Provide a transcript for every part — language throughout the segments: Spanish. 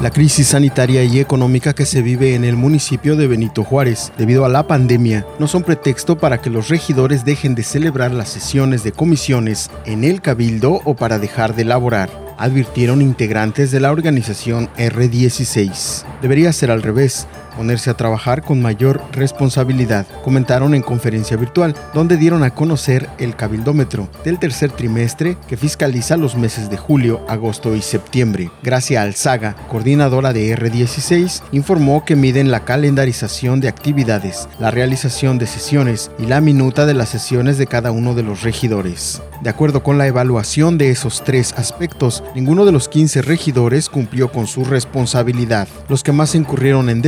La crisis sanitaria y económica que se vive en el municipio de Benito Juárez debido a la pandemia no son pretexto para que los regidores dejen de celebrar las sesiones de comisiones en el cabildo o para dejar de laborar advirtieron integrantes de la organización R16. Debería ser al revés, ponerse a trabajar con mayor responsabilidad, comentaron en conferencia virtual, donde dieron a conocer el cabildómetro del tercer trimestre que fiscaliza los meses de julio, agosto y septiembre. Gracia Alzaga, coordinadora de R16, informó que miden la calendarización de actividades, la realización de sesiones y la minuta de las sesiones de cada uno de los regidores. De acuerdo con la evaluación de esos tres aspectos, ninguno de los 15 regidores cumplió con su responsabilidad. Los que más incurrieron en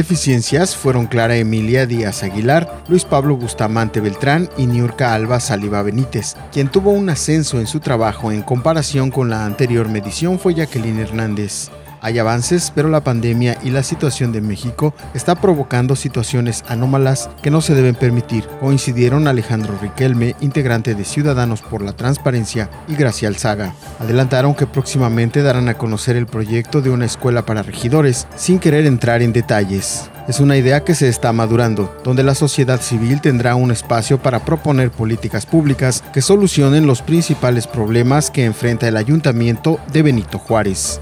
fueron Clara Emilia Díaz Aguilar, Luis Pablo Bustamante Beltrán y Niurka Alba Saliva Benítez. Quien tuvo un ascenso en su trabajo en comparación con la anterior medición fue Jacqueline Hernández. Hay avances, pero la pandemia y la situación de México está provocando situaciones anómalas que no se deben permitir, coincidieron Alejandro Riquelme, integrante de Ciudadanos por la Transparencia, y Gracia Alzaga. Adelantaron que próximamente darán a conocer el proyecto de una escuela para regidores, sin querer entrar en detalles. Es una idea que se está madurando, donde la sociedad civil tendrá un espacio para proponer políticas públicas que solucionen los principales problemas que enfrenta el ayuntamiento de Benito Juárez.